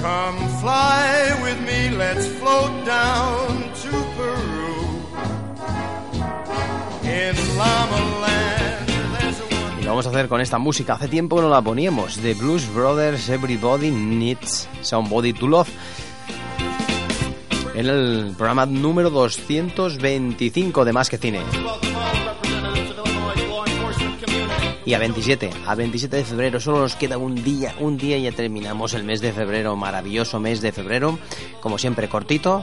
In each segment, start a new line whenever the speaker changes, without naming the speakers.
Come fly with me, let's float down to Peru. In Llama Land,
Y lo vamos a hacer con esta música. Hace tiempo que no la poníamos. The Blues Brothers, Everybody Needs Somebody to Love. En el programa número 225 de Más que Cine. Y a 27, a 27 de febrero, solo nos queda un día, un día y ya terminamos el mes de febrero, maravilloso mes de febrero, como siempre cortito,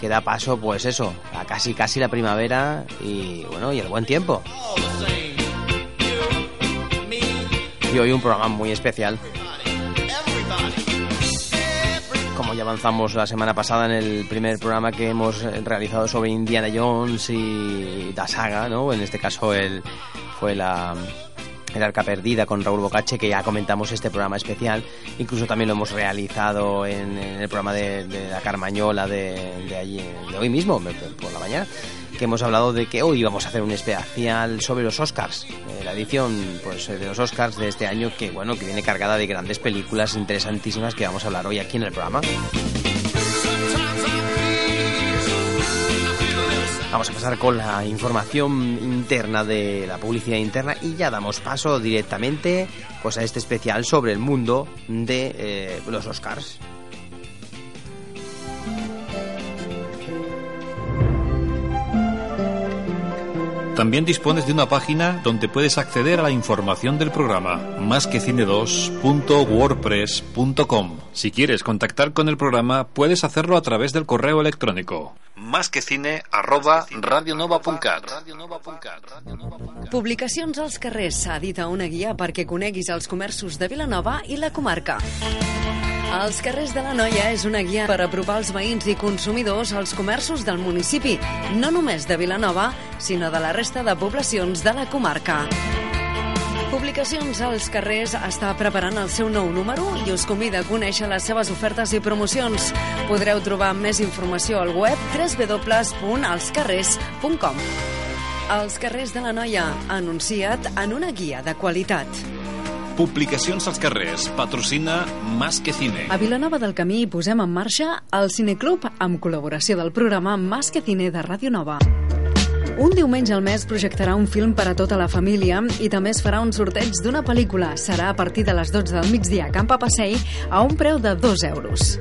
que da paso, pues eso, a casi casi la primavera y bueno, y el buen tiempo. Y hoy un programa muy especial. Como ya avanzamos la semana pasada en el primer programa que hemos realizado sobre Indiana Jones y la saga, ¿no? En este caso el, fue la, el arca perdida con Raúl Bocache, que ya comentamos este programa especial. Incluso también lo hemos realizado en, en el programa de, de la Carmañola de, de, allí, de hoy mismo, por la mañana, que hemos hablado de que hoy vamos a hacer un especial sobre los Oscars. Eh, la edición pues, de los Oscars de este año, que bueno, que viene cargada de grandes películas interesantísimas que vamos a hablar hoy aquí en el programa. Vamos a pasar con la información interna de la publicidad interna y ya damos paso directamente pues a este especial sobre el mundo de eh, los Oscars.
También dispones de una página donde puedes acceder a la información del programa, másquecine2.wordpress.com. Si quieres contactar con el programa, puedes hacerlo a través del correo electrónico másquecine@radionova.cat.
Publicacions als carrers s'edita una guia perquè coneguis els comerços de Vilanova i la comarca. Els carrers de la Noia és una guia per apropar els veïns i consumidors als comerços del municipi, no només de Vilanova, sinó de la resta de poblacions de la comarca. Publicacions als carrers està preparant el seu nou número i us convida a conèixer les seves ofertes i promocions. Podreu trobar més informació al web www.alscarrers.com Els carrers de la Noia, anunciat en una guia de qualitat.
Publicacions als carrers. Patrocina Más que Cine.
A Vilanova del Camí posem en marxa el Cineclub amb col·laboració del programa Más que Cine de Ràdio Nova. Un diumenge al mes projectarà un film per a tota la família i també es farà un sorteig d'una pel·lícula. Serà a partir de les 12 del migdia a Camp Passeig a un preu de 2 euros.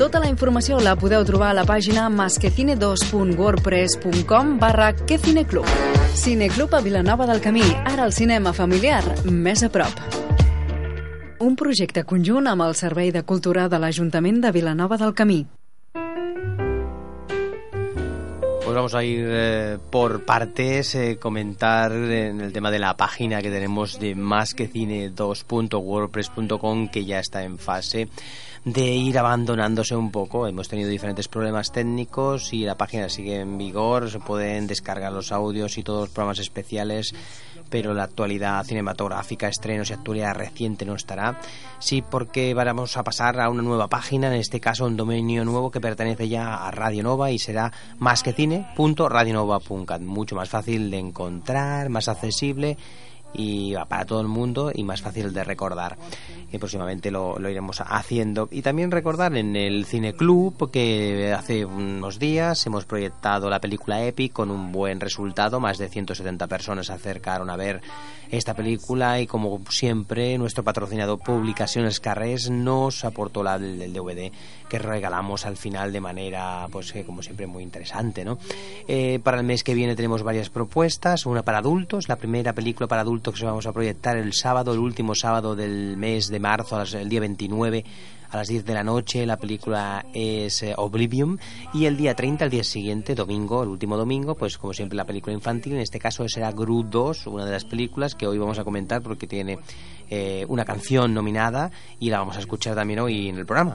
Tota la informació la podeu trobar a la pàgina masquecine2.wordpress.com barra quecineclub. Cineclub a Vilanova del Camí, ara el cinema familiar, més a prop. Un projecte conjunt amb el Servei de Cultura de l'Ajuntament de Vilanova del Camí.
Pues vamos a ir eh, por partes, eh, comentar en el tema de la página que tenemos de másquecine2.wordpress.com que ya está en fase de ir abandonándose un poco. Hemos tenido diferentes problemas técnicos y la página sigue en vigor, se pueden descargar los audios y todos los programas especiales pero la actualidad cinematográfica, estrenos y actualidad reciente no estará. Sí, porque vamos a pasar a una nueva página, en este caso un dominio nuevo que pertenece ya a Radio Nova y será más que Mucho más fácil de encontrar, más accesible y para todo el mundo y más fácil de recordar. Y próximamente lo, iremos haciendo. Y también recordar en el Cine Club que hace unos días hemos proyectado la película Epic con un buen resultado. Más de 170 personas se acercaron a ver esta película y como siempre nuestro patrocinador Publicaciones Carrés nos aportó la del, DVD que regalamos al final de manera pues como siempre muy interesante ¿no? Eh, para el mes que viene tenemos varias propuestas una para adultos la primera película para adultos que vamos a proyectar el sábado el último sábado del mes de marzo el día 29 a las 10 de la noche. La película es eh, Oblivion. Y el día 30, el día siguiente, domingo, el último domingo, pues como siempre la película infantil. En este caso será Gru 2, una de las películas que hoy vamos a comentar porque tiene eh, una canción nominada y la vamos a escuchar también hoy en el programa.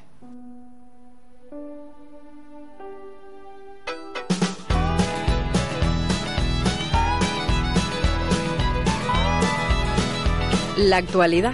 La actualidad.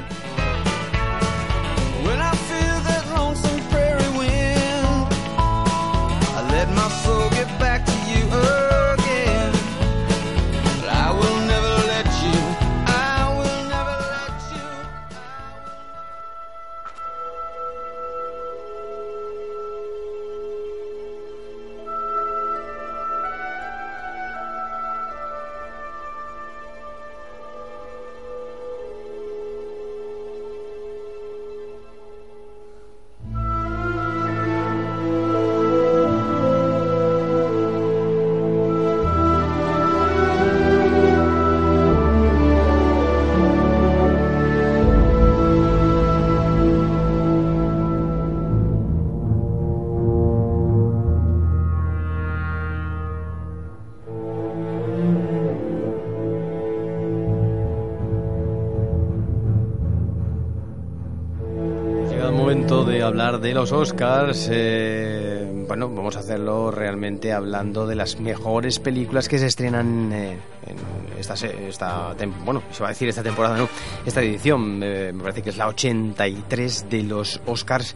De los Oscars, eh, bueno, vamos a hacerlo realmente hablando de las mejores películas que se estrenan eh, en esta, esta bueno, se va a decir esta temporada, no, esta edición, me parece que es la 83 de los Oscars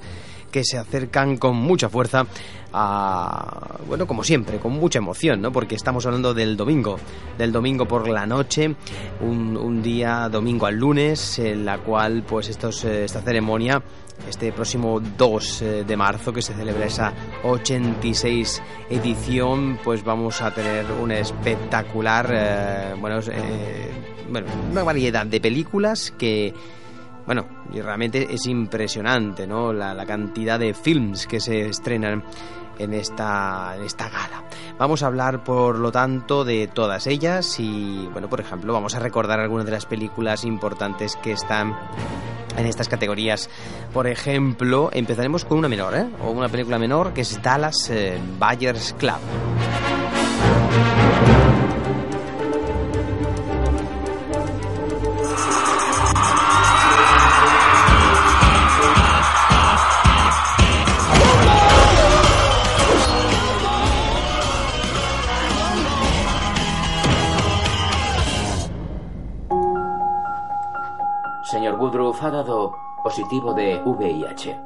que se acercan con mucha fuerza a, bueno, como siempre, con mucha emoción, ¿no? Porque estamos hablando del domingo, del domingo por la noche, un, un día domingo al lunes, en la cual, pues, estos, eh, esta ceremonia este próximo 2 eh, de marzo que se celebra esa 86 edición pues vamos a tener una espectacular eh, bueno, bueno una variedad de películas que bueno, y realmente es impresionante, ¿no? La, cantidad de films que se estrenan
en esta, en esta gala. Vamos a hablar, por lo tanto, de todas ellas y, bueno, por ejemplo, vamos a recordar algunas de las películas importantes que están en estas categorías. Por ejemplo, empezaremos con una menor, ¿eh? O una película menor que es Dallas eh, Buyers Club.
Ha dado positivo de VIH.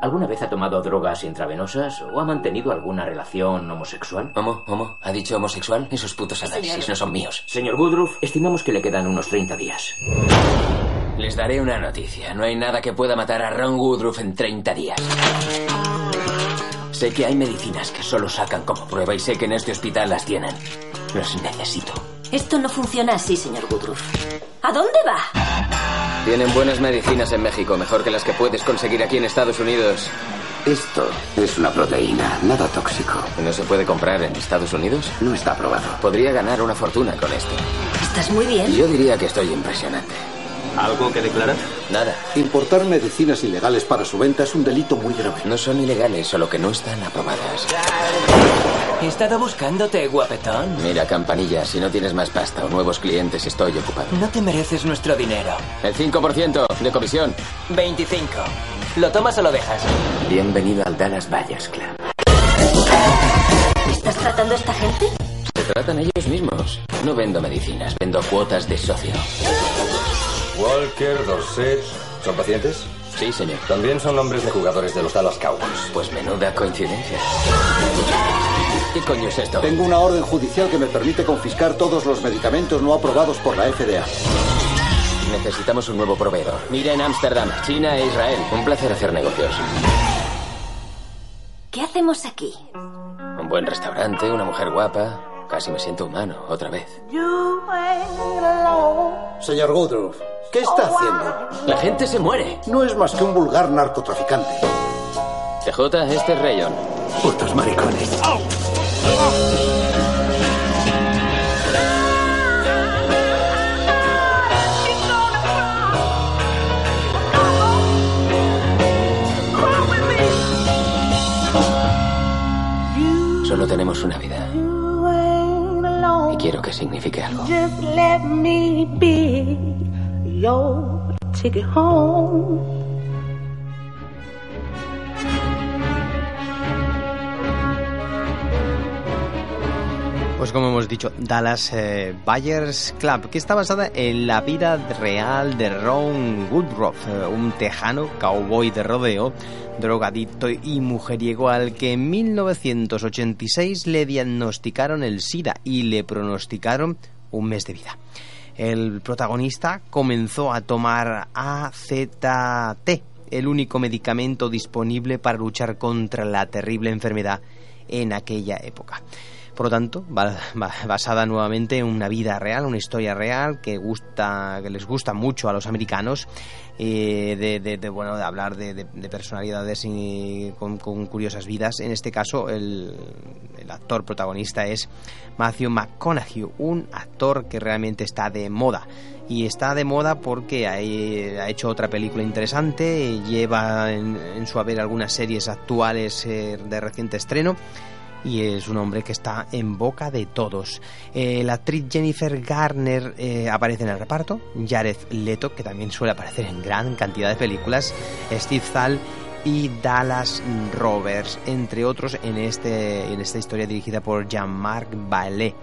¿Alguna vez ha tomado drogas intravenosas o ha mantenido alguna relación homosexual?
¿Homo? ¿Homo? ¿Ha dicho homosexual? Esos putos análisis no son míos.
Señor Woodruff, estimamos que le quedan unos 30 días.
Les daré una noticia. No hay nada que pueda matar a Ron Woodruff en 30 días. Sé que hay medicinas que solo sacan como prueba y sé que en este hospital las tienen. Las necesito.
Esto no funciona así, señor Woodruff. ¿A dónde va?
Tienen buenas medicinas en México, mejor que las que puedes conseguir aquí en Estados Unidos.
Esto es una proteína, nada tóxico.
¿No se puede comprar en Estados Unidos?
No está aprobado.
Podría ganar una fortuna con esto.
Estás muy bien.
Yo diría que estoy impresionante.
¿Algo que declarar?
Nada.
Importar medicinas ilegales para su venta es un delito muy grave.
No son ilegales, solo que no están aprobadas.
He estado buscándote, guapetón.
Mira, campanilla, si no tienes más pasta o nuevos clientes, estoy ocupado.
No te mereces nuestro dinero.
El 5% de comisión.
25. ¿Lo tomas o lo dejas?
Bienvenido al Dallas Buyers Club.
¿Estás tratando a esta gente?
Se tratan ellos mismos. No vendo medicinas, vendo cuotas de socio.
Walker, Dorset. ¿Son pacientes?
Sí, señor.
También son nombres de jugadores de los Dallas Cowboys.
Pues menuda coincidencia. ¿Qué coño es esto?
Tengo una orden judicial que me permite confiscar todos los medicamentos no aprobados por la FDA.
Necesitamos un nuevo proveedor. Miren Ámsterdam, China e Israel. Un placer hacer negocios.
¿Qué hacemos aquí?
Un buen restaurante, una mujer guapa. Casi me siento humano, otra vez.
Señor Woodruff, ¿qué está haciendo?
La gente se muere.
No es más que un vulgar narcotraficante.
TJ, este es Rayon.
Putos maricones.
Solo tenemos una vida. Y quiero que signifique algo.
Just let me be your ticket home.
Pues como hemos dicho, Dallas eh, Buyers Club, que está basada en la vida real de Ron Woodruff, eh, un tejano cowboy de rodeo, drogadicto y mujeriego al que en 1986 le diagnosticaron el SIDA y le pronosticaron un mes de vida. El protagonista comenzó a tomar AZT, el único medicamento disponible para luchar contra la terrible enfermedad en aquella época. Por lo tanto, ba- ba- basada nuevamente en una vida real, una historia real que gusta, que les gusta mucho a los americanos, eh, de, de- de, bueno, de hablar de, de- de personalidades y con, con curiosas vidas. En este caso, el, el actor protagonista es Matthew McConaughey, un actor que realmente está de moda. Y está de moda porque ha, ha hecho otra película interesante, lleva en, en su haber algunas series actuales eh, de reciente estreno y es un hombre que está en boca de todos. Eh, la actriz Jennifer Garner eh, aparece en el reparto, Jared Leto, que también suele aparecer en gran cantidad de películas, Steve Zahn y Dallas Roberts, entre otros, en, este, en esta historia dirigida por Jean-Marc Vallée.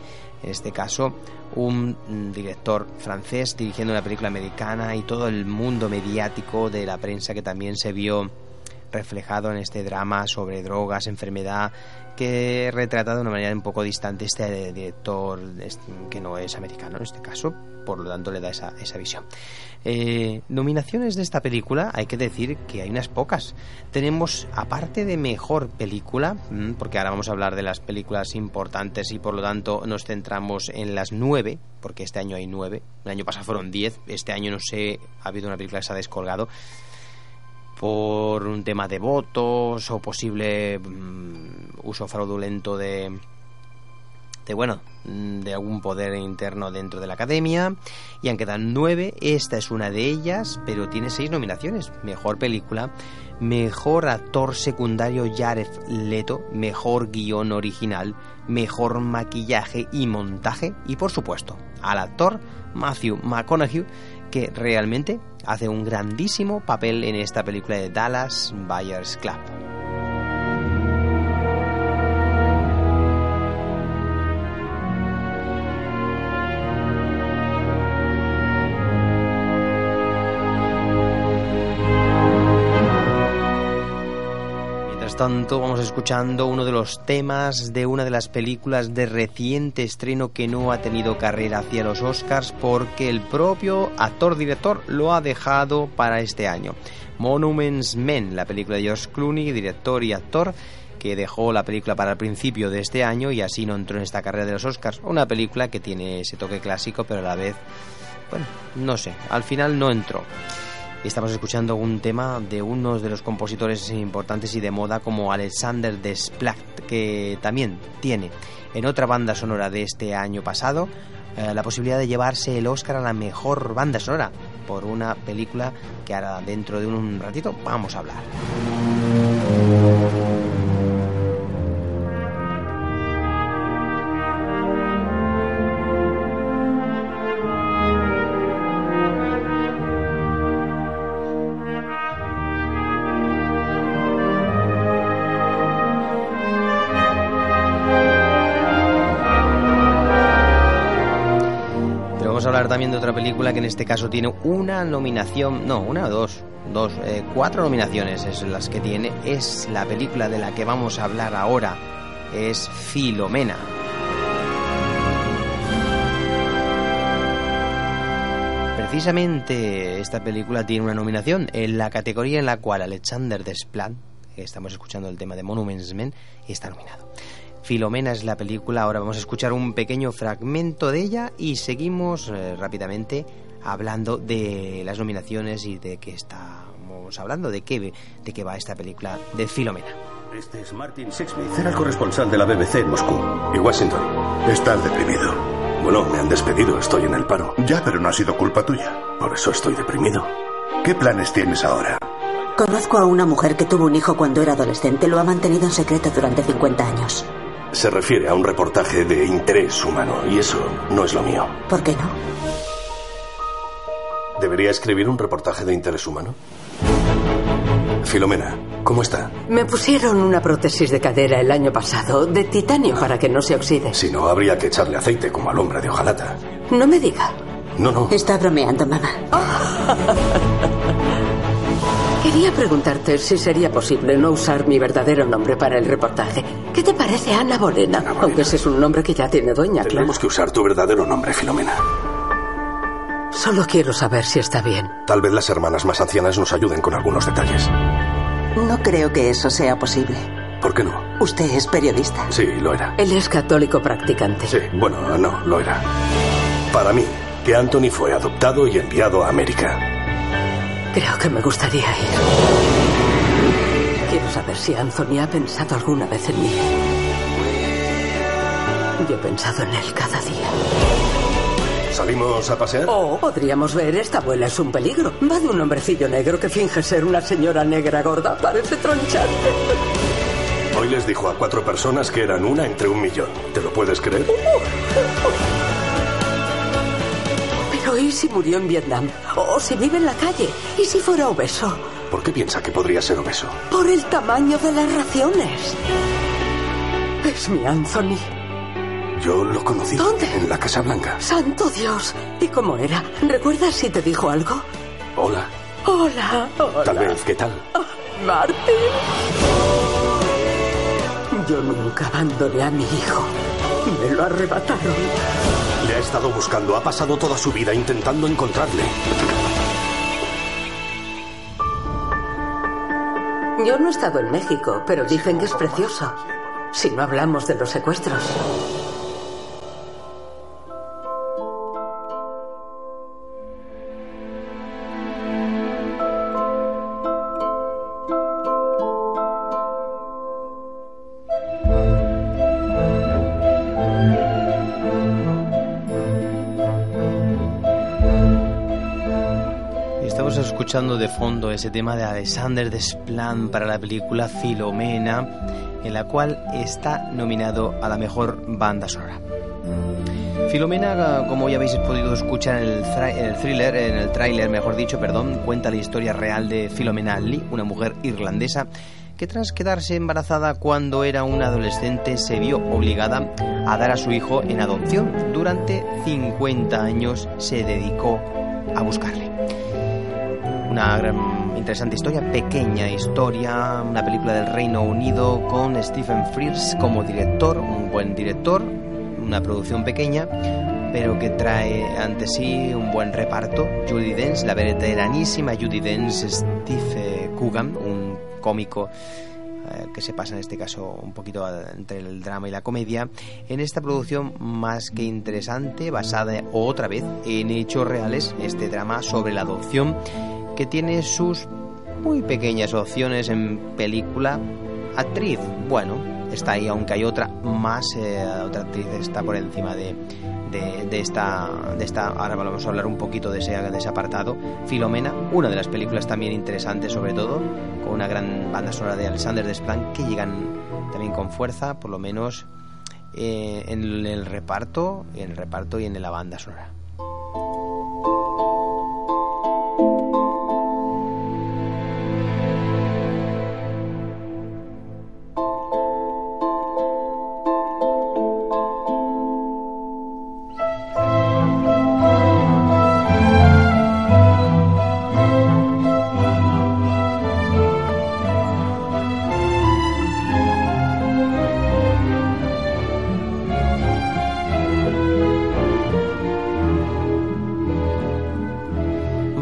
En este caso, un director francés dirigiendo una película americana y todo el mundo mediático de la prensa que también se vio reflejado en este drama sobre drogas, enfermedad, que retrata de una manera un poco distante este director este, que no es americano en este caso, por lo tanto le da esa, esa visión. Eh, nominaciones de esta película, hay que decir que hay unas pocas. Tenemos, aparte de mejor película, mm, porque ahora vamos a hablar de las películas importantes y por lo tanto nos centramos en las nueve, porque este año hay nueve, el año pasado fueron diez, este año no sé, ha habido una película que se ha descolgado por un tema de votos o posible mm, uso fraudulento de, de bueno mm, de algún poder interno dentro de la academia. Y han quedado nueve. Esta es una de ellas pero tiene seis nominaciones. Mejor película mejor actor secundario Jared Leto. Mejor guion original mejor maquillaje y montaje. Y por supuesto al actor Matthew McConaughey que realmente hace un grandísimo papel en esta película de Dallas Buyers Club. Tanto, vamos escuchando uno de los temas de una de las películas de reciente estreno que no ha tenido carrera hacia los Oscars porque el propio actor-director lo ha dejado para este año. Monuments Men, la película de George Clooney, director y actor, que dejó la película para el principio de este año y así no entró en esta carrera de los Oscars. Una película que tiene ese toque clásico, pero a la vez, bueno, no sé, al final no entró. Estamos escuchando un tema de uno de los compositores importantes y de moda como Alexander Desplat, que también tiene en otra banda sonora de este año pasado eh, la posibilidad de llevarse el Oscar a la mejor banda sonora por una película que ahora dentro de un ratito vamos a hablar. También otra película que en este caso tiene una nominación, no, una o dos, dos, eh, cuatro nominaciones es las que tiene. Es la película de la que vamos a hablar ahora, es Filomena. Precisamente esta película tiene una nominación en la categoría en la cual Alexander Desplat, que estamos escuchando el tema de Monuments Men, está nominado. Filomena es la película, ahora vamos a escuchar un pequeño fragmento de ella y seguimos eh, rápidamente hablando de las nominaciones y de qué estamos hablando, de qué, de qué va esta película de Filomena.
Este es Martin Sixsmith, era el corresponsal de la BBC en Moscú y Washington.
Estás deprimido.
Bueno, me han despedido, estoy en el paro.
Ya, pero no ha sido culpa tuya.
Por eso estoy deprimido.
¿Qué planes tienes ahora?
Conozco a una mujer que tuvo un hijo cuando era adolescente. Lo ha mantenido en secreto durante 50 años.
Se refiere a un reportaje de interés humano y eso no es lo mío.
¿Por qué no?
¿Debería escribir un reportaje de interés humano? Filomena, ¿cómo está?
Me pusieron una prótesis de cadera el año pasado, de titanio, para que no se oxide.
Si no, habría que echarle aceite como al hombre de hojalata.
No me diga.
No, no.
Está bromeando, mamá.
Quería preguntarte si sería posible no usar mi verdadero nombre para el reportaje. ¿Qué te parece Ana Bolena? Aunque ese es un nombre que ya tiene doña, claro.
Tenemos que usar tu verdadero nombre, Filomena.
Solo quiero saber si está bien.
Tal vez las hermanas más ancianas nos ayuden con algunos detalles.
No creo que eso sea posible.
¿Por qué no?
Usted es periodista.
Sí, lo era.
Él es católico practicante.
Sí, bueno, no, lo era. Para mí, que Anthony fue adoptado y enviado a América.
Creo que me gustaría ir. Quiero saber si Anthony ha pensado alguna vez en mí. Yo he pensado en él cada día.
¿Salimos a pasear?
Oh, podríamos ver, esta abuela es un peligro. Va de un hombrecillo negro que finge ser una señora negra gorda. Parece tronchante.
Hoy les dijo a cuatro personas que eran una entre un millón. ¿Te lo puedes creer?
¿Y si murió en Vietnam? ¿O si vive en la calle? ¿Y si fuera obeso?
¿Por qué piensa que podría ser obeso?
Por el tamaño de las raciones. Es mi Anthony.
Yo lo conocí.
¿Dónde?
En la Casa Blanca.
Santo Dios. ¿Y cómo era? ¿Recuerdas si te dijo algo?
Hola.
Hola. Hola.
Tal vez, ¿qué tal?
Oh, Martín. Yo nunca abandoné a mi hijo. Me lo arrebataron.
Le ha estado buscando. Ha pasado toda su vida intentando encontrarle.
Yo no he estado en México, pero dicen que es precioso. Si no hablamos de los secuestros.
Escuchando de fondo ese tema de Alexander Desplan para la película Filomena, en la cual está nominado a la mejor banda sonora. Filomena, como ya habéis podido escuchar en el, el thriller, en el tráiler, mejor dicho, perdón, cuenta la historia real de Filomena Lee, una mujer irlandesa que tras quedarse embarazada cuando era una adolescente se vio obligada a dar a su hijo en adopción. Durante 50 años se dedicó a buscarle. Una interesante historia, pequeña historia, una película del Reino Unido con Stephen Frears como director, un buen director, una producción pequeña, pero que trae ante sí un buen reparto. Judy Dench, la veteranísima Judy Dench, Steve Coogan, un cómico eh, que se pasa en este caso un poquito entre el drama y la comedia, en esta producción más que interesante, basada otra vez en hechos reales, este drama sobre la adopción, que tiene sus muy pequeñas opciones en película. Actriz, bueno, está ahí, aunque hay otra más, eh, otra actriz está por encima de, de, esta, de esta, ahora vamos a hablar un poquito de ese, de ese apartado, Filomena, una de las películas también interesantes sobre todo, con una gran banda sonora de Alexander Desplan que llegan también con fuerza, por lo menos eh, en el reparto, en el reparto y en la banda sonora.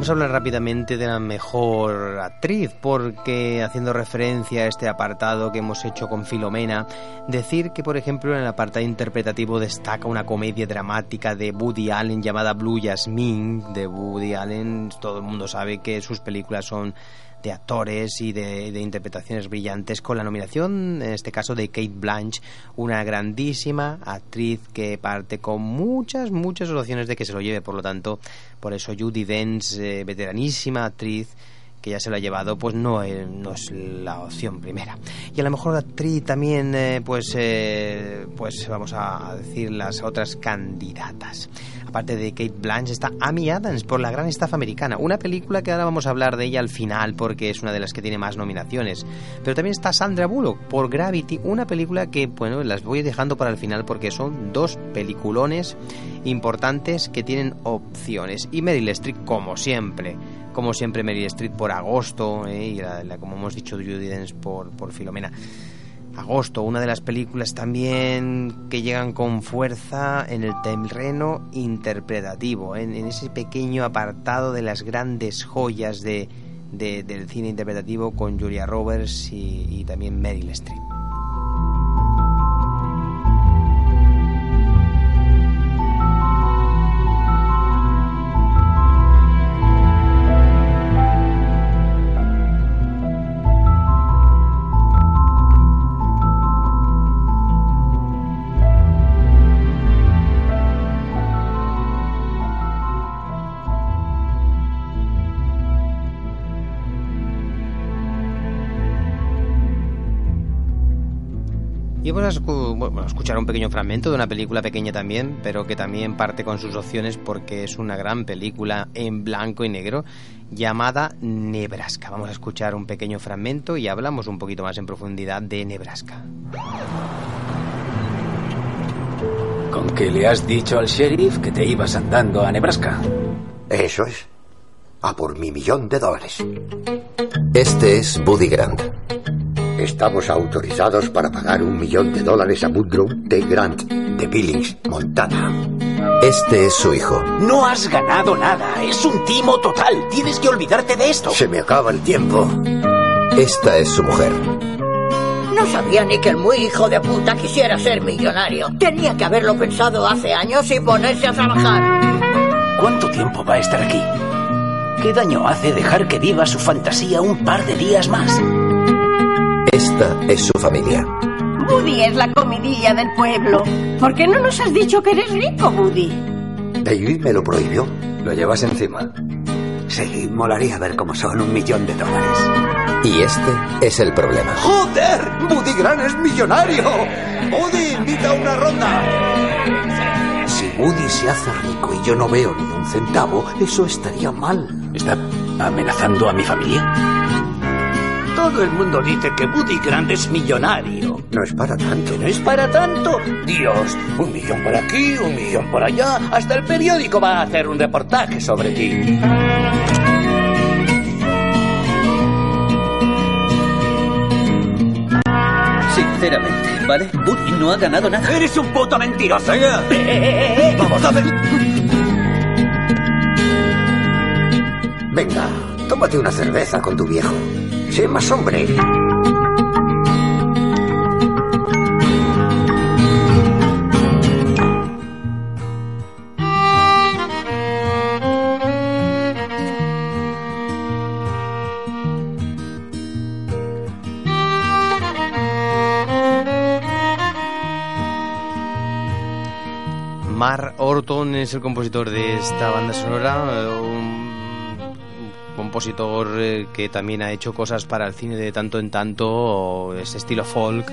Vamos a hablar rápidamente de la mejor actriz, porque haciendo referencia a este apartado que hemos hecho con Filomena, decir que, por ejemplo, en el apartado interpretativo destaca una comedia dramática de Woody Allen llamada Blue Jasmine. De Woody Allen, todo el mundo sabe que sus películas son de actores y de, de, interpretaciones brillantes con la nominación, en este caso de Kate Blanche, una grandísima actriz que parte con muchas, muchas opciones de que se lo lleve, por lo tanto, por eso Judy Dench, eh, veteranísima actriz, que ya se lo ha llevado, pues no, es, no es la opción primera. Y a lo mejor actriz también, eh, pues, eh, pues vamos a decir las otras candidatas. Aparte de Kate Blanche está Amy Adams por La Gran Estafa Americana, una película que ahora vamos a hablar de ella al final porque es una de las que tiene más nominaciones. Pero también está Sandra Bullock por Gravity, una película que, bueno, las voy dejando para el final porque son dos peliculones importantes que tienen opciones. Y Meryl Streep, como siempre, como siempre Meryl Streep por agosto ¿eh? y como hemos dicho Judy Dench por, por Filomena agosto una de las películas también que llegan con fuerza en el terreno interpretativo en, ese pequeño apartado de las grandes joyas de, del cine interpretativo con Julia Roberts y, y también Meryl Streep Bueno, escuchar un pequeño fragmento de una película pequeña también, pero que también parte con sus opciones porque es una gran película en blanco y negro llamada Nebraska. Vamos a escuchar un pequeño fragmento y hablamos un poquito más en profundidad de Nebraska.
¿Con qué le has dicho al sheriff que te ibas andando a Nebraska?
Eso es. A por mi millón de dólares.
Este es Buddy Grant.
Estamos autorizados para pagar un millón de dólares a Woodrow T. Grant de Billings, Montana.
Este es su hijo.
No has ganado nada. Es un timo total. Tienes que olvidarte de esto.
Se me acaba el tiempo.
Esta es su mujer.
No sabía ni que el muy hijo de puta quisiera ser millonario. Tenía que haberlo pensado hace años y ponerse a trabajar.
¿Cuánto tiempo va a estar aquí? ¿Qué daño hace dejar que viva su fantasía un par de días más?
Esta es su familia.
Woody es la comidilla del pueblo. ¿Por qué no nos has dicho que eres rico, Woody?
David me lo prohibió.
Lo llevas encima.
Sí, molaría ver cómo son un millón de dólares.
Y este es el problema.
¡Joder! ¡Buddy Grant es millonario! ¡Buddy, invita a una ronda! Si Buddy se hace rico y yo no veo ni un centavo, eso estaría mal.
¿Está amenazando a mi familia?
Todo el mundo dice que Buddy Grant es millonario.
No es para tanto.
No es para tanto. Dios, un millón por aquí, un millón por allá. Hasta el periódico va a hacer un reportaje sobre ti.
Sinceramente, ¿vale? Buddy no ha ganado nada.
¡Eres un puto mentiroso!
¡Vamos, dame! Venga, tómate una cerveza con tu viejo. Sé más hombre.
Mar Orton es el compositor de esta banda sonora, eh, compositor eh, que también ha hecho cosas para el cine de tanto en tanto, ese estilo folk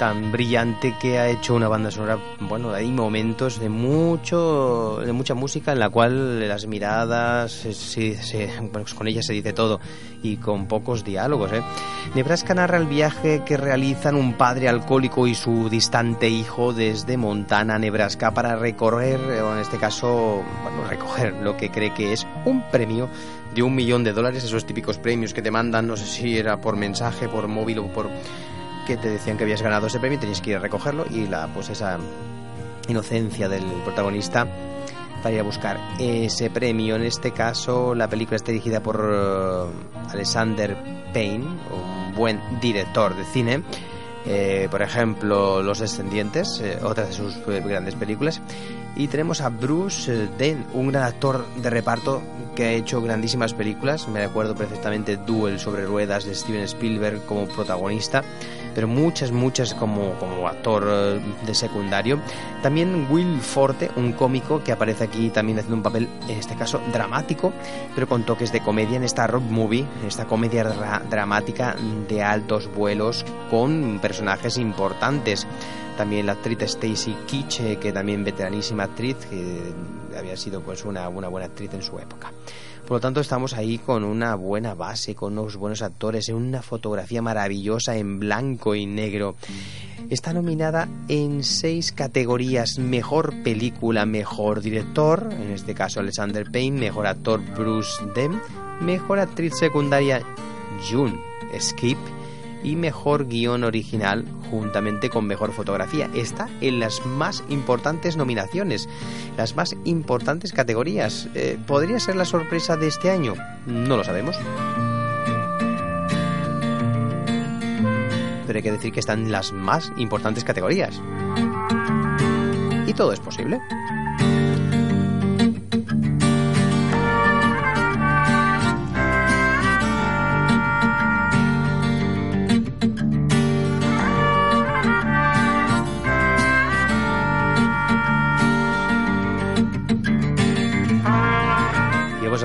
tan brillante que ha hecho una banda sonora. Bueno, hay momentos de mucho, de mucha música en la cual las miradas, se- bueno, pues con ellas se dice todo y con pocos diálogos. ¿eh? Nebraska narra el viaje que realizan un padre alcohólico y su distante hijo desde Montana, Nebraska, para recorrer, eh, o en este caso, bueno, recoger lo que cree que es un premio de un millón de dólares, esos típicos premios que te mandan, no sé si era por mensaje, por móvil o por que te decían que habías ganado ese premio, tenías que ir a recogerlo y la pues esa inocencia del protagonista para ir a buscar ese premio. En este caso, la película está dirigida por eh, Alexander Payne, un buen director de cine. Eh, por ejemplo, Los Descendientes, eh, otra de sus eh, grandes películas. Y tenemos a Bruce eh, Dent, un gran actor de reparto que ha hecho grandísimas películas. Me acuerdo perfectamente Duel sobre ruedas de Steven Spielberg como protagonista, pero muchas, muchas como, como actor eh, de secundario. También Will Forte, un cómico que aparece aquí también haciendo un papel, en este caso dramático, pero con toques de comedia en esta rock movie, esta comedia dra- dramática de altos vuelos con personajes importantes. También la actriz Stacy Keach, eh, que también veteranísima actriz, que había sido pues una, una buena actriz en su época. Por lo tanto, estamos ahí con una buena base, con unos buenos actores, en una fotografía maravillosa en blanco y negro. Está nominada en seis categorías: mejor película, mejor director, en este caso Alexander Payne, mejor actor Bruce Dent, mejor actriz secundaria June Skip y mejor guion original juntamente con mejor fotografía. Está en las más importantes nominaciones, las más importantes categorías. Eh, ¿Podría ser la sorpresa de este año? No lo sabemos. Pero hay que decir que están en las más importantes categorías. Y todo es posible.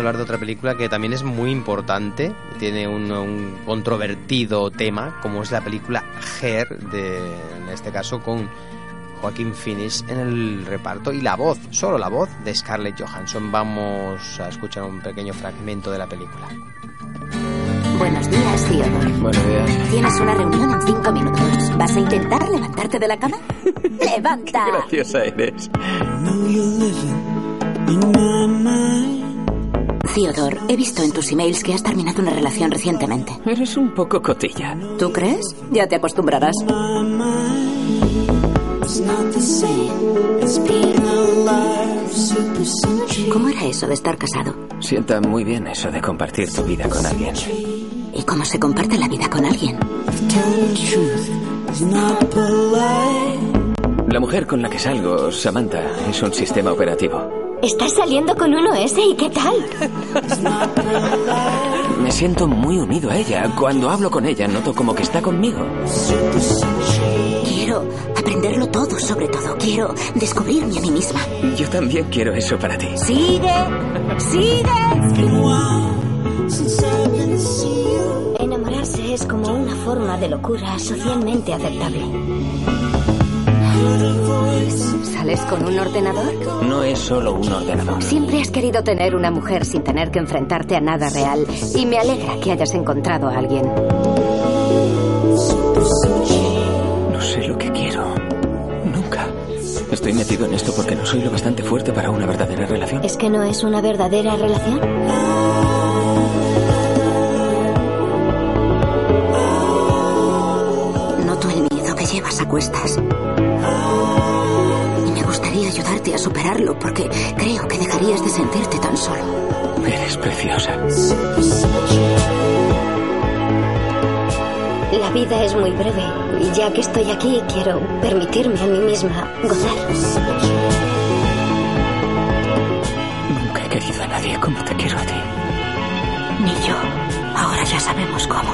Hablar de otra película que también es muy importante, tiene un, un controvertido tema, como es la película Her, de, en este caso con Joaquín Phoenix en el reparto y la voz, solo la voz de Scarlett Johansson. Vamos a escuchar un pequeño fragmento de la película.
Buenos días, Theodore.
Buenos días.
Tienes una reunión en cinco minutos. ¿Vas a intentar levantarte de la cama? ¡Levanta!
Graciosa eres.
Theodore, he visto en tus emails que has terminado una relación recientemente.
Eres un poco cotilla.
¿Tú crees? Ya te acostumbrarás. ¿Cómo era eso de estar casado?
Sienta muy bien eso de compartir tu vida con alguien.
¿Y cómo se comparte la vida con alguien?
La mujer con la que salgo, Samantha, es un sistema operativo.
¿Estás saliendo con uno ese y qué tal?
Me siento muy unido a ella. Cuando hablo con ella, noto como que está conmigo.
Quiero aprenderlo todo, sobre todo. Quiero descubrirme a mí misma.
Yo también quiero eso para ti.
Sigue, sigue.
Enamorarse es como una forma de locura socialmente aceptable. ¿Sales con un ordenador?
No es solo un ordenador.
Siempre has querido tener una mujer sin tener que enfrentarte a nada real y me alegra que hayas encontrado a alguien.
No sé lo que quiero. Nunca. Estoy metido en esto porque no soy lo bastante fuerte para una verdadera relación.
¿Es que no es una verdadera relación?
Noto el miedo que llevas a cuestas. Ayudarte a superarlo porque creo que dejarías de sentirte tan solo.
Eres preciosa.
La vida es muy breve y ya que estoy aquí quiero permitirme a mí misma gozar.
Nunca he querido a nadie como te quiero a ti.
Ni yo. Ahora ya sabemos cómo.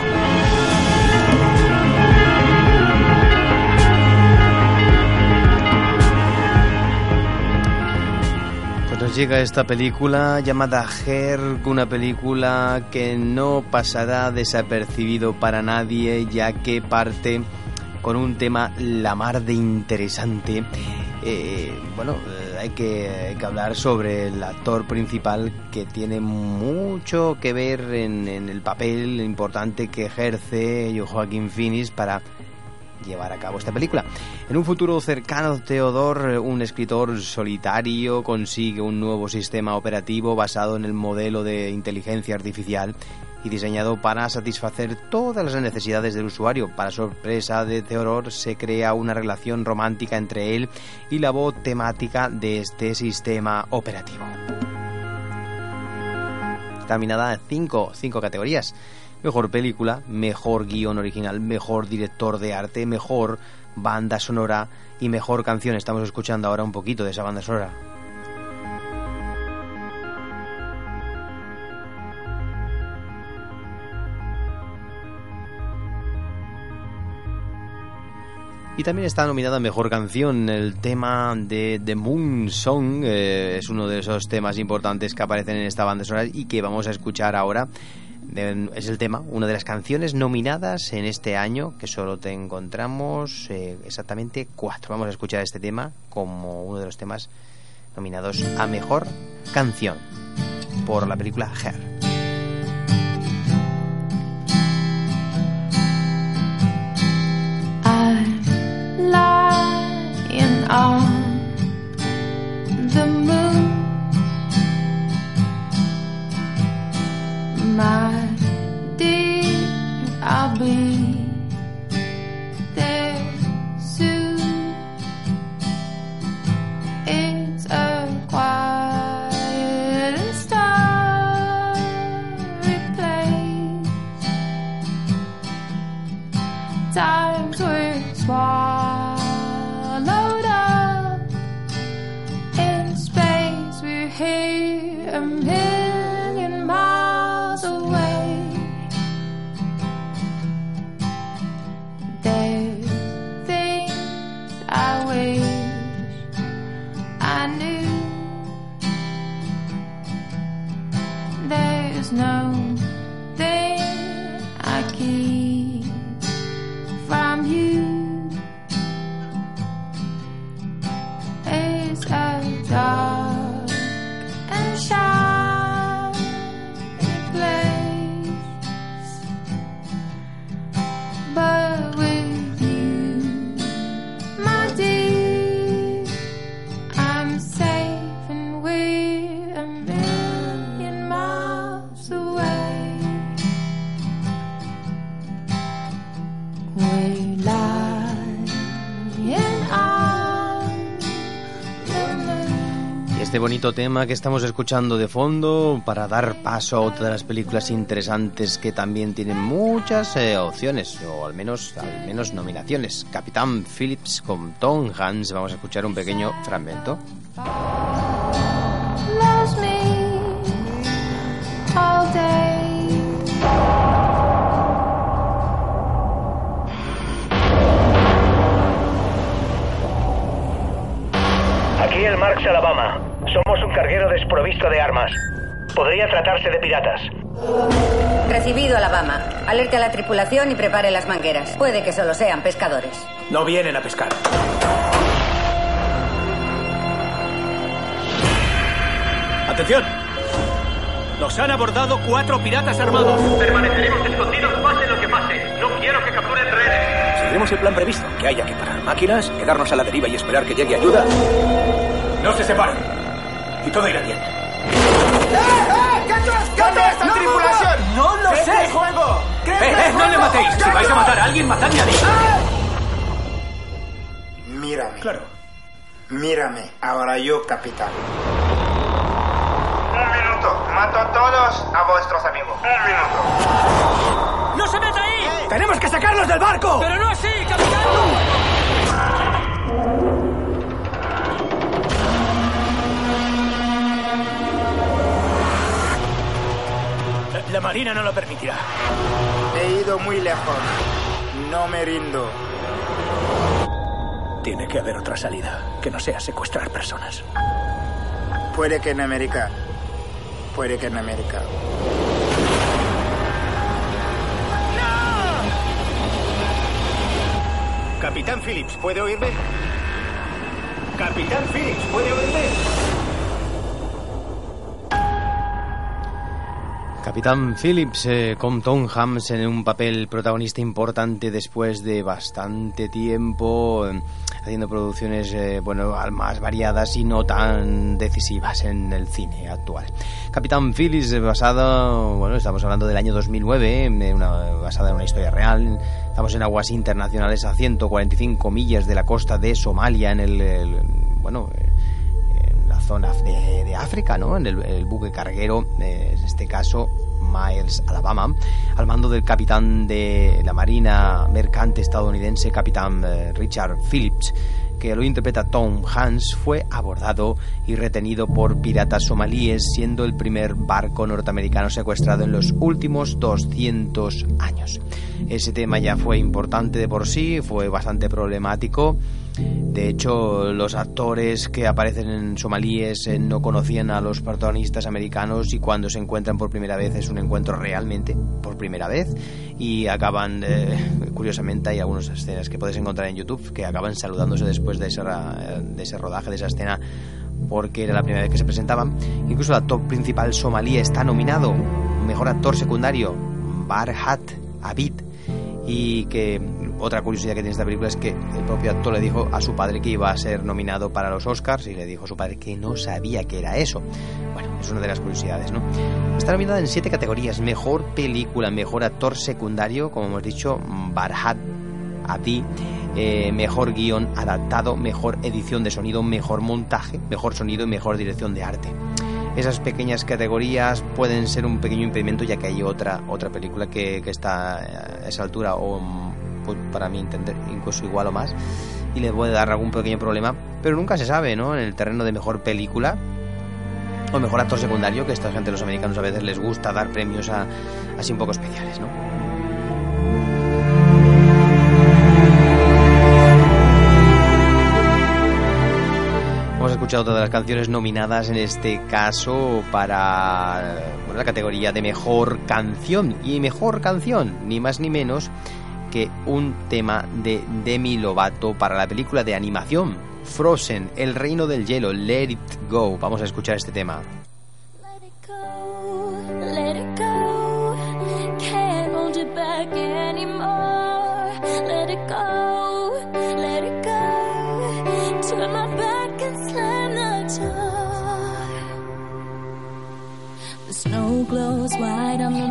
Llega esta película llamada Her, una película que no pasará desapercibido para nadie, ya que parte con un tema la mar de interesante. Eh, bueno, eh, hay que, hablar sobre el actor principal que tiene mucho que ver en, en el papel importante que ejerce Joaquín Phoenix para llevar a cabo esta película. En un futuro cercano, Theodore, un escritor solitario, consigue un nuevo sistema operativo basado en el modelo de inteligencia artificial y diseñado para satisfacer todas las necesidades del usuario. Para sorpresa de Theodore, se crea una relación romántica entre él y la voz temática de este sistema operativo. Terminada en cinco, cinco categorías. Mejor película, mejor guion original, mejor director de arte, mejor banda sonora y mejor canción. Estamos escuchando ahora un poquito de esa banda sonora. Y también está nominada Mejor Canción. El tema de The Moon Song eh, es uno de esos temas importantes que aparecen en esta banda sonora y que vamos a escuchar ahora es el tema, una de las canciones nominadas en este año, que solo te encontramos eh, exactamente cuatro. Vamos a escuchar este tema como uno de los temas nominados a mejor canción por la película Her.
I'm lying on
este bonito tema que estamos escuchando de fondo para dar paso a otra de las películas interesantes que también tienen muchas eh, opciones o al menos al menos nominaciones. Capitán Phillips con Tom Hanks. Vamos a escuchar un pequeño fragmento.
Aquí el Marx Alabama. Somos un carguero desprovisto de armas. Podría tratarse de piratas.
Recibido, Alabama. Alerte a la tripulación y prepare las mangueras. Puede que solo sean pescadores.
No vienen a pescar. ¡Atención! Nos han abordado cuatro piratas armados.
Permaneceremos escondidos pase lo que pase. No quiero que capturen rehenes.
Seguiremos el plan previsto, que haya que parar máquinas, quedarnos a la deriva y esperar que llegue ayuda. No se separen. Y todo irá bien.
¿Dónde está la tripulación?
¡No lo
¿Qué es
sé!
el juego? ¿Qué es
¡Eh, eh, no le matéis! Si vais a matar a alguien, matadme a mí.
Mírame. Claro. Mírame. Ahora yo, capitán. Un minuto. Mato a todos a vuestros amigos. Un minuto.
¡No se meta ahí! ¡Tenemos que sacarlos del barco!
Pero no
así, capitán! La, marina no lo permitirá.
He ido muy lejos. No me rindo.
Tiene que haber otra salida, que no sea secuestrar personas.
Puede que en América. Puede que en América.
Capitán Phillips, ¿puede oírme? Capitán Phillips, ¿puede oírme?
Capitán Phillips eh, con Tom Hanks en un papel protagonista importante después de bastante tiempo eh, haciendo producciones eh, bueno más variadas y no tan decisivas en el cine actual. Capitán Phillips eh, basado bueno estamos hablando del año 2009 eh, una, basada en una historia real estamos en aguas internacionales a 145 millas de la costa de Somalia en el, el bueno eh, la zona de, de, África, ¿no? En el, buque carguero, eh, en este caso Miles, Alabama, al mando del capitán de la Marina Mercante estadounidense, capitán eh, Richard Phillips, que lo interpreta Tom Hanks, fue abordado y retenido por piratas somalíes, siendo el primer barco norteamericano secuestrado en los últimos 200 años. Ese tema ya fue importante de por sí, fue bastante problemático. De hecho, los actores que aparecen en somalíes eh, no conocían a los protagonistas americanos y cuando se encuentran por primera vez es un encuentro realmente por primera vez y acaban, eh, curiosamente hay algunas escenas que puedes encontrar en YouTube que acaban saludándose después de ese, de ese rodaje, de esa escena porque era la primera vez que se presentaban. Incluso el actor principal somalí está nominado, mejor actor secundario, Barhat Abid y que otra curiosidad que tiene esta película es que el propio actor le dijo a su padre que iba a ser nominado para los Oscars y le dijo a su padre que no sabía que era eso. Bueno, es una de las curiosidades, ¿no? Está nominada en siete categorías: mejor película, mejor actor secundario, como hemos dicho, Barhat Abdi, eh, mejor guion adaptado, mejor edición de sonido, mejor montaje, mejor sonido y mejor dirección de arte esas pequeñas categorías pueden ser un pequeño impedimento ya que hay otra otra película que, que está a esa altura o pues, para mí entender incluso igual o más y le puede dar algún pequeño problema pero nunca se sabe no en el terreno de mejor película o mejor actor secundario que esta gente los americanos a veces les gusta dar premios a, así un poco especiales no Hemos escuchado todas las canciones nominadas en este caso para bueno, la categoría de mejor canción. Y mejor canción, ni más ni menos que un tema de Demi Lovato para la película de animación Frozen, El Reino del Hielo, Let It Go. Vamos a escuchar este tema.
Snow glows on the.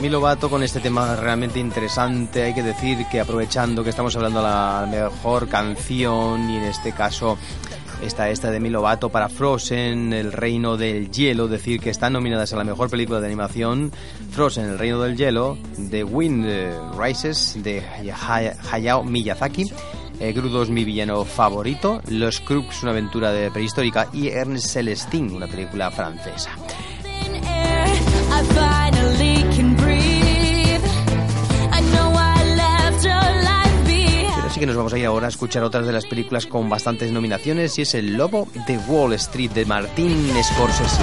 Demi Lovato con este tema realmente interesante. Hay que decir que aprovechando que estamos hablando de la mejor canción y en este caso está esta de Demi Lovato para Frozen, El Reino del Hielo, decir que están nominadas a la mejor película de animación Frozen, El Reino del Hielo, The Wind Rises de Hay- Hayao Miyazaki. eh, mi villano favorito. Los Crooks, una aventura de prehistórica. Y Ernest Celestin, una película francesa. Que nos vamos a ir ahora a escuchar otras de las películas con bastantes nominaciones y es El Lobo de Wall Street de Martin Scorsese.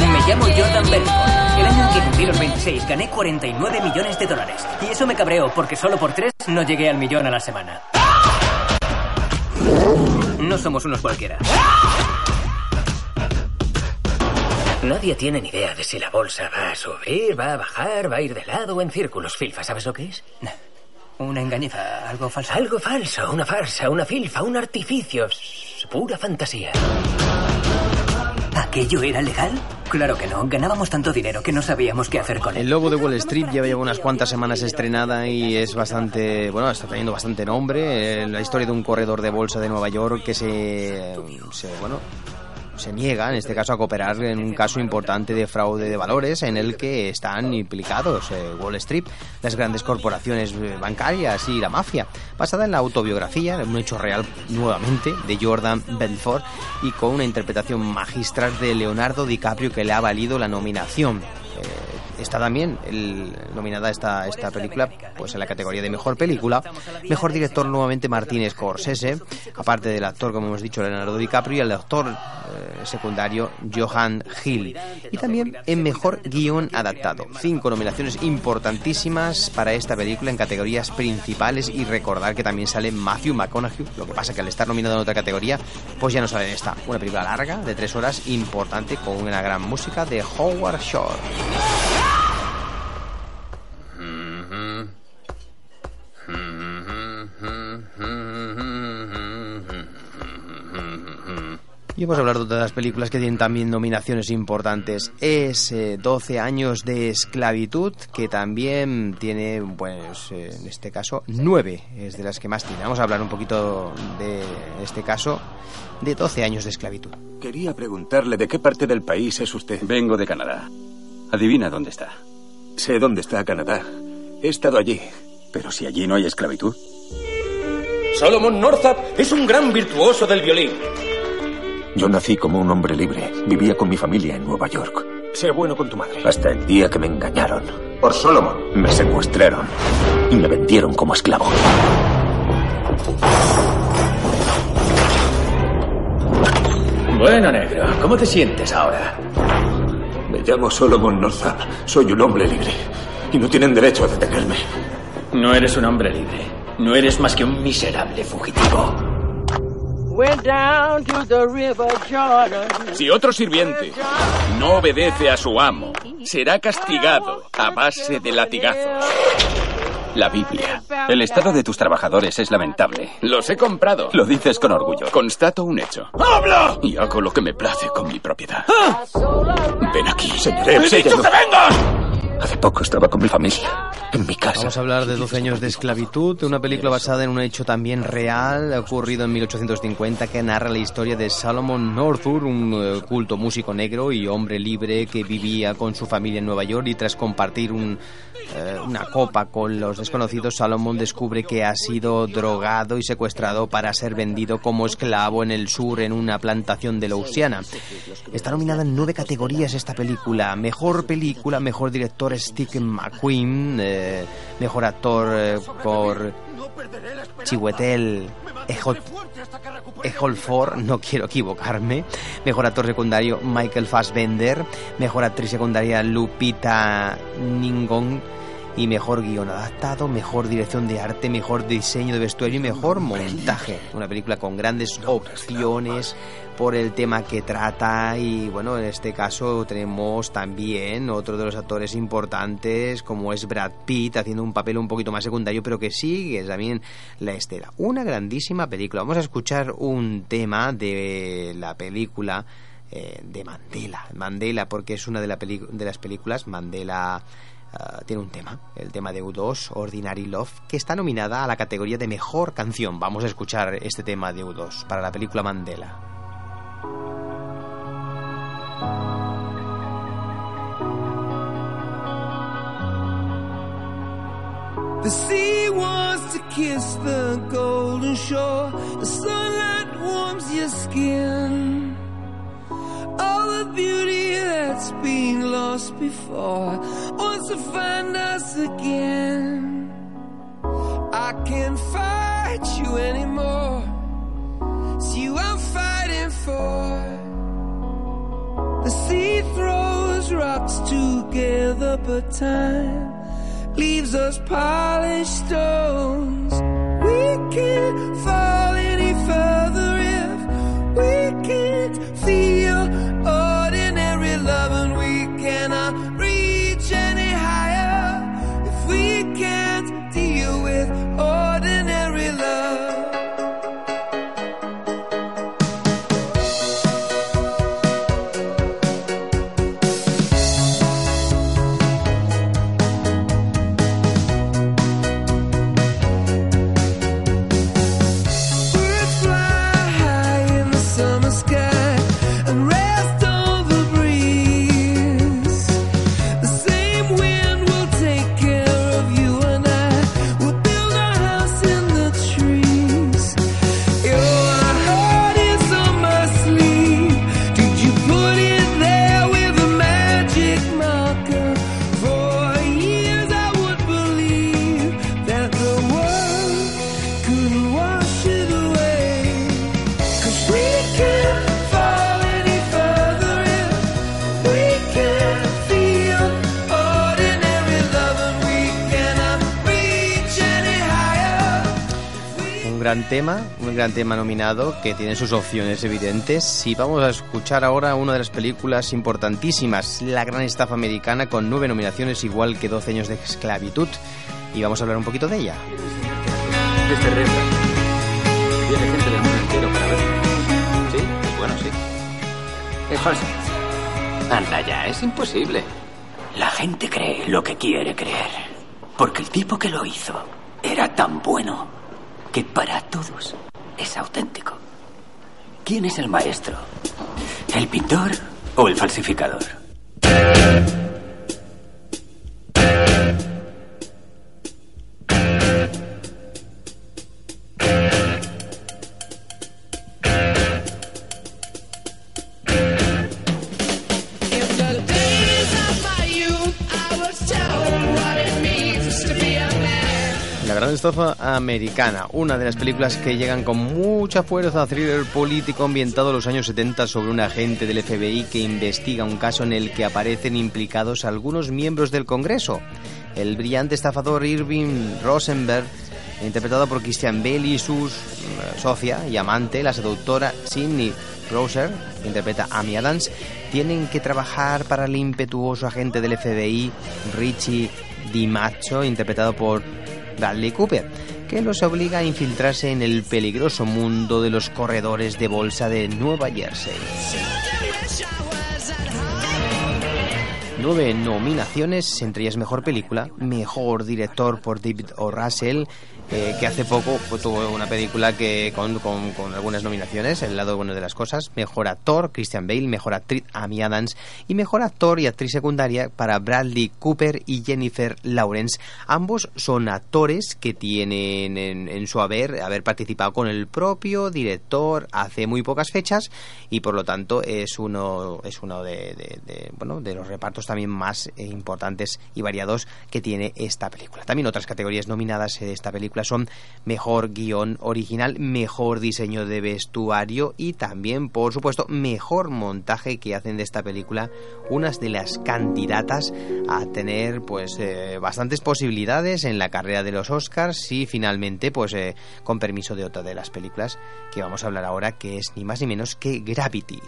Me llamo Jordan Belfort. El año en que cumplí los 26 gané 49 millones de dólares. Y eso me cabreó porque solo por tres no llegué al millón a la semana. No somos unos cualquiera. Nadie tiene ni idea de si la bolsa va a subir, va a bajar, va a ir de lado o en círculos. Filfa, ¿sabes lo que es? Una engañiza, algo falso. Algo falso, una farsa, una filfa, un artificio. Es Pura fantasía. ¿Aquello era legal? Claro que no. Ganábamos tanto dinero que no sabíamos qué hacer con él.
El Lobo de Wall Street ya lleva unas cuantas semanas estrenada y es bastante, bueno, está teniendo bastante nombre. Eh, La historia de un corredor de bolsa de Nueva York que se, se bueno, se niega, en este caso, a cooperar en un caso importante de fraude de valores en el que están implicados eh, Wall Street, las grandes corporaciones eh, bancarias y la mafia, basada en la autobiografía, un hecho real nuevamente, de Jordan Belfort y con una interpretación magistral de Leonardo DiCaprio que le ha valido la nominación. Está también el, nominada esta, esta película pues en la categoría de mejor película. Mejor director nuevamente Martín Scorsese, aparte del actor, como hemos dicho, Leonardo DiCaprio y el actor eh, secundario Johan Hill. Y también en mejor guion adaptado. Cinco nominaciones importantísimas para esta película en categorías principales y recordar que también sale Matthew McConaughey. Lo que pasa que al estar nominado en otra categoría, pues ya no sale en esta. Una película larga, de tres horas, importante, con una gran música de Howard Shore. Y vamos a hablar de otras películas que tienen también nominaciones importantes. Es eh, 12 años de esclavitud, que también tiene, pues eh, en este caso, 9 es de las que más tiene. Vamos a hablar un poquito de este caso de 12 años de esclavitud.
Quería preguntarle de qué parte del país es usted.
Vengo de Canadá. Adivina dónde está.
Sé dónde está Canadá. He estado allí.
Pero si allí no hay esclavitud.
Solomon Northup es un gran virtuoso del violín.
Yo nací como un hombre libre. Vivía con mi familia en Nueva York. Sé bueno con tu madre. Hasta el día que me engañaron. Por Solomon. Me secuestraron. Y me vendieron como esclavo.
Bueno, negro, ¿cómo te sientes ahora?
Me llamo Solomon Northup. Soy un hombre libre. Y no tienen derecho a detenerme.
No eres un hombre libre. No eres más que un miserable fugitivo.
Went down to the river Jordan.
Si otro sirviente no obedece a su amo, será castigado a base de latigazos. La Biblia. El estado de tus trabajadores es lamentable. Los he comprado. Lo dices con orgullo. Constato un hecho.
¡Habla!
Y hago lo que me place con mi propiedad. Ven aquí.
Señor
¡He dicho que vengas!
Hace poco estaba con mi familia. En mi casa.
Vamos a hablar de 12 años de esclavitud, una película basada en un hecho también real, ocurrido en 1850, que narra la historia de Solomon Northup, un eh, culto músico negro y hombre libre que vivía con su familia en Nueva York y tras compartir un, eh, una copa con los desconocidos, Solomon descubre que ha sido drogado y secuestrado para ser vendido como esclavo en el sur en una plantación de Louisiana. Está nominada en nueve categorías esta película. Mejor película, mejor director Steve McQueen, eh, mejor actor eh, por Chiwetel Ejol- Ejolfor, no quiero equivocarme. Mejor actor secundario Michael Fassbender. Mejor actriz secundaria Lupita Nyong'o. y mejor guion adaptado, mejor dirección de arte, mejor diseño de vestuario y mejor montaje. Una película con grandes opciones por el tema que trata y bueno, en este caso tenemos también otro de los actores importantes como es Brad Pitt haciendo un papel un poquito más secundario pero que sigue también la estela. Una grandísima película. Vamos a escuchar un tema de la película eh, de Mandela. Mandela porque es una de, la de las películas, Mandela ah, tiene un tema, el tema de U2, Ordinary Love, que está nominada a la categoría de mejor canción. Vamos a escuchar este tema de U2 para la película Mandela.
The sea wants to kiss the golden shore. The sunlight warms your skin. All the beauty that's been lost before wants to find us again. I can't fight you anymore. It's you I'm fighting for. The sea throws rocks together, but time leaves us polished stones. We can't fall any further if we can't feel
gran tema, un gran tema nominado que tiene sus opciones evidentes. Y vamos a escuchar ahora una de las películas importantísimas, La Gran Estafa Americana, con nueve nominaciones, igual que 12 años de esclavitud. Y vamos a hablar un poquito de ella.
Desde Rembrandt. Viene gente del mundo entero para. Sí, bueno, sí. Holmes. Anda ya, es imposible.
La gente cree lo que quiere creer. Porque el tipo que lo hizo era tan bueno que para todos es auténtico. ¿Quién es el maestro? ¿El pintor o el falsificador?
La Gran Estafa Americana, una de las películas que llegan con mucha fuerza a thriller político ambientado en los años 70 sobre un agente del FBI que investiga un caso en el que aparecen implicados algunos miembros del Congreso. El brillante estafador Irving Rosenberg, interpretado por Christian Bale y su eh, socia y amante, la seductora Sidney Browser, que interpreta Amy Adams, tienen que trabajar para el impetuoso agente del FBI, Richie DiMacho, interpretado por Bradley Cooper, que los obliga a infiltrarse en el peligroso mundo de los corredores de bolsa de Nueva Jersey. Nueve nominaciones, entre ellas Mejor Película, Mejor Director por David O. Russell, eh, que hace poco pues, tuvo una película que con, con- algunas nominaciones, El lado bueno de las cosas, Mejor Actor, Christian Bale, Mejor Actriz, Amy Adams, y Mejor Actor y Actriz Secundaria para Bradley Cooper y Jennifer Lawrence. Ambos son actores que tienen en, su haber haber participado con el propio director hace muy pocas fechas y por lo tanto es uno es uno de, bueno de los repartos también más eh, importantes y variados que tiene esta película. También otras categorías nominadas de esta película son mejor guion original, mejor diseño de vestuario y también, por supuesto, mejor montaje que hacen de esta película unas de las candidatas a tener pues eh, bastantes posibilidades en la carrera de los Oscars y finalmente pues eh, con permiso de otra de las películas que vamos a hablar ahora que es ni más ni menos que Gravity.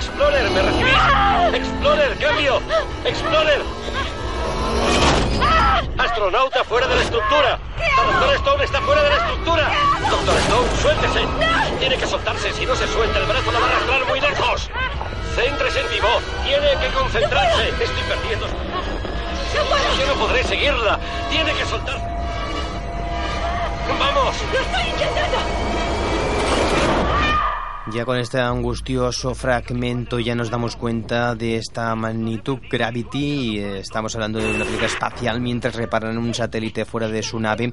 Explorer, ¿me recibís? Explorer, cambio. Explorer. Astronauta fuera de la estructura. Doctor Stone está fuera de la estructura. Doctor Stone, suéltese. Tiene que soltarse. Si no se suelta, el brazo la va a arrastrar muy lejos. Céntrese en mi voz. Tiene que concentrarse. Estoy perdiendo. Yo no podré seguirla. Tiene que soltarse. ¡Vamos!
¡Lo estoy intentando!
Ya con este angustioso fragmento ya nos damos cuenta de esta magnitud Gravity. Eh, Estamos hablando de una película espacial mientras reparan un satélite fuera de su nave.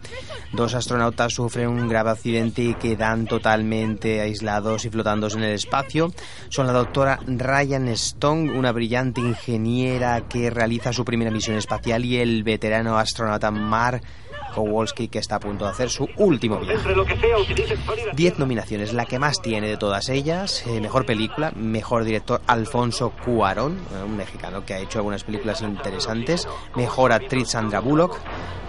Dos astronautas sufren un grave accidente y quedan totalmente aislados y flotando en el espacio. Son la doctora Ryan Stone, una brillante ingeniera que realiza su primera misión espacial, y el veterano astronauta Mark Kowalski que está a punto de hacer su último viaje. 10 nominaciones, la que más tiene de todas ellas. Eh, mejor película, mejor director Alfonso Cuarón, eh, un mexicano que ha hecho algunas películas interesantes. Mejor actriz Sandra Bullock,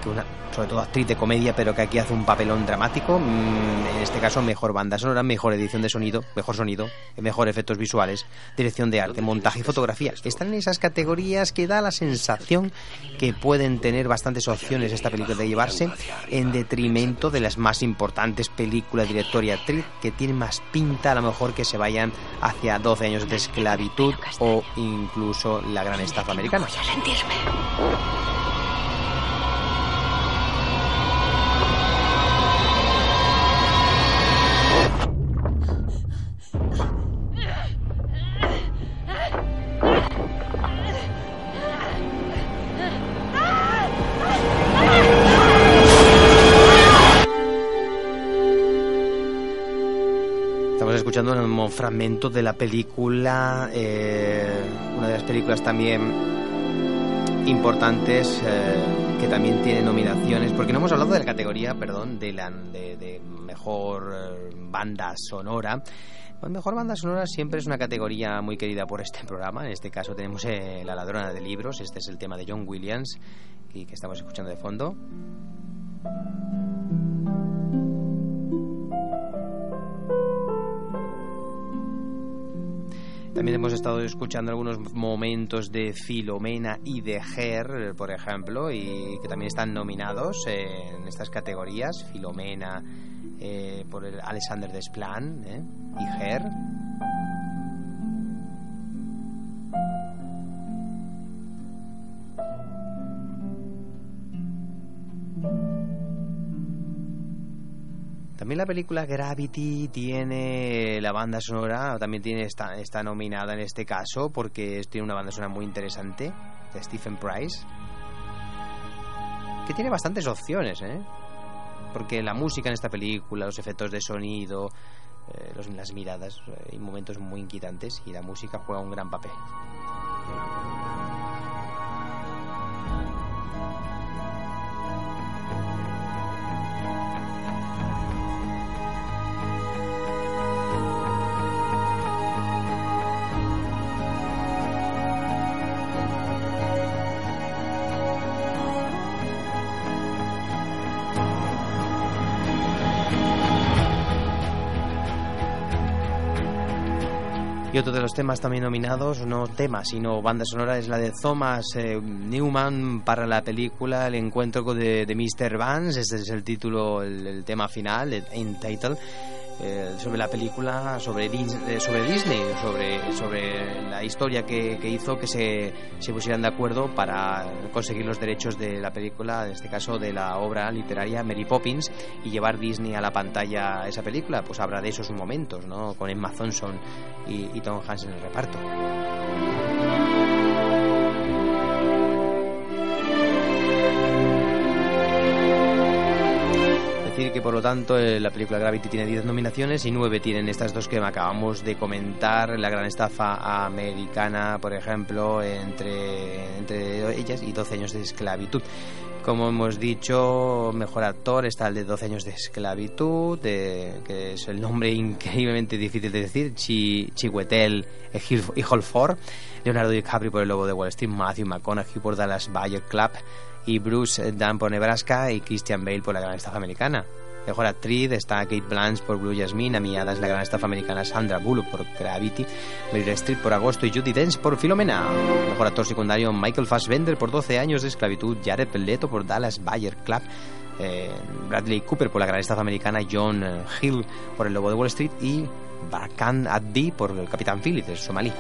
que una, sobre todo actriz de comedia, pero que aquí hace un papelón dramático. Mm, en este caso, mejor banda sonora, mejor edición de sonido, mejor sonido, mejor efectos visuales, dirección de arte, montaje y fotografía. Están en esas categorías que da la sensación que pueden tener bastantes opciones esta película de en detrimento de las más importantes películas, director y actriz que tienen más pinta a lo mejor que se vayan hacia 12 años de esclavitud o incluso la gran estafa americana. Escuchando un fragmento de la película, eh, una de las películas también importantes eh, que también tiene nominaciones, porque no hemos hablado de la categoría, perdón, de, la, de, de mejor eh, banda sonora. Pues mejor banda sonora siempre es una categoría muy querida por este programa. En este caso tenemos eh, La ladrona de libros. Este es el tema de John Williams y que estamos escuchando de fondo. También hemos estado escuchando algunos momentos de Filomena y de Her, por ejemplo, y que también están nominados en estas categorías. Filomena eh, por el Alexander Desplan eh, y Her. También la película Gravity tiene la banda sonora, también tiene está, está nominada en este caso porque tiene una banda sonora muy interesante de Stephen Price, que tiene bastantes opciones, ¿eh? Porque la música en esta película, los efectos de sonido, eh, los- las miradas, eh, hay momentos muy inquietantes y la música juega un gran papel. De los temas también nominados, no temas, sino banda sonora, es la de Thomas eh, Newman para la película El encuentro de, de Mr. Vance. Este es el título, el, tema final, end title, eh, sobre la película, sobre, eh, sobre Disney, sobre, sobre la historia que, que hizo que se, se pusieran de acuerdo para conseguir los derechos de la película, en este caso de la obra literaria Mary Poppins, y llevar Disney a la pantalla esa película. Pues habrá de esos momentos, ¿no? Con Emma Thompson y, y Tom Hanks en el reparto. Que por lo tanto eh, la película Gravity tiene 10 nominaciones y 9 tienen estas dos que acabamos de comentar, La gran estafa americana, por ejemplo, entre, entre ellas y 12 años de esclavitud. Como hemos dicho, mejor actor está el de 12 años de esclavitud, de- que es el nombre increíblemente difícil de decir, Chi, Chiwetel Ejiofor, Leonardo DiCaprio por El Lobo de Wall Street, Matthew McConaughey por Dallas Bayer Club y Bruce Dunn por Nebraska y Christian Bale por La Gran Estafa Americana. Mejor actriz está Kate Blanche por Blue Jasmine, Amy Adams, La Gran Estafa Americana, Sandra Bullock por Gravity, Meryl Streep por Agosto y Judy Dench por Filomena. Mejor actor secundario Michael Fassbender por 12 años de esclavitud, Jared Leto por Dallas Bayer Club, eh, Bradley Cooper por La Gran Estafa Americana, John Hill por El Lobo de Wall Street y Barkan Addi por El Capitán Phillips, somalí.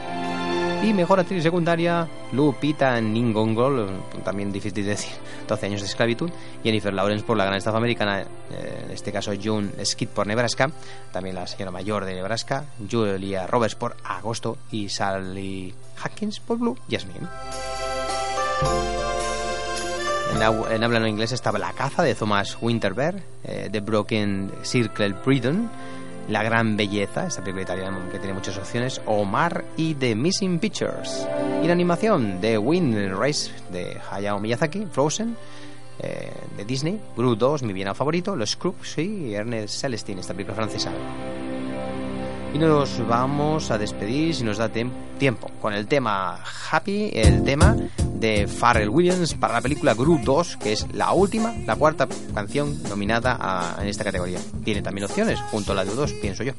Y mejor actriz secundaria, Lupita Nyong'o, también difícil de decir, 12 años de esclavitud, Jennifer Lawrence por La Gran Estafa Americana, eh, en este caso June Skid por Nebraska, también la señora mayor de Nebraska, Julia Roberts por Agosto y Sally Hawkins por Blue Jasmine. En, inglés estaba La caza de Thomas Winterberg, eh, The Broken Circle Prison, La gran belleza, esta película italiana que tiene muchas opciones, Omar y The Missing Pictures. Y la animación de Wind Race de Hayao Miyazaki, Frozen, eh, de Disney, Gru 2, mi bien favorito, Los Crooks y Ernest Celestine, esta película francesa. Nos vamos a despedir, si nos da tiempo, con el tema Happy, el tema de Pharrell Williams para la película Gru 2, que es la última, la cuarta canción nominada en esta categoría. Tiene también opciones, junto a la de 2, pienso yo.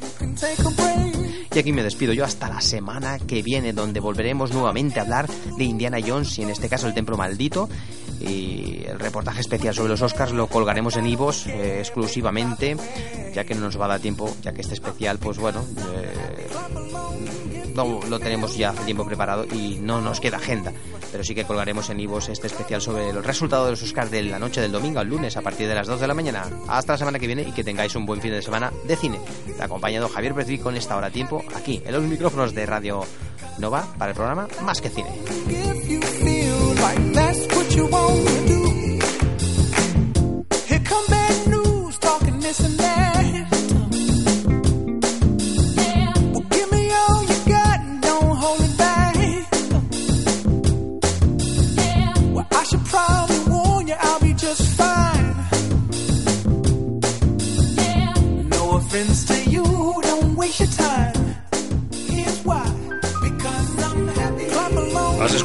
Y aquí me despido yo hasta la semana que viene, donde volveremos nuevamente a hablar de Indiana Jones y en este caso el Templo Maldito. Y el reportaje especial sobre los Oscars lo colgaremos en Ivos eh, exclusivamente, ya que no nos va a dar tiempo, ya que este especial, pues bueno, eh, lo tenemos ya hace tiempo preparado y no nos queda agenda. Pero sí que colgaremos en Ivos este especial sobre el resultado de los Oscars de la noche del domingo al lunes a partir de las 2 de la mañana. Hasta la semana que viene y que tengáis un buen fin de semana de cine. Te ha acompañado Javier Petri con esta hora tiempo aquí en los micrófonos de Radio Nova para el programa Más que Cine.
You want to do,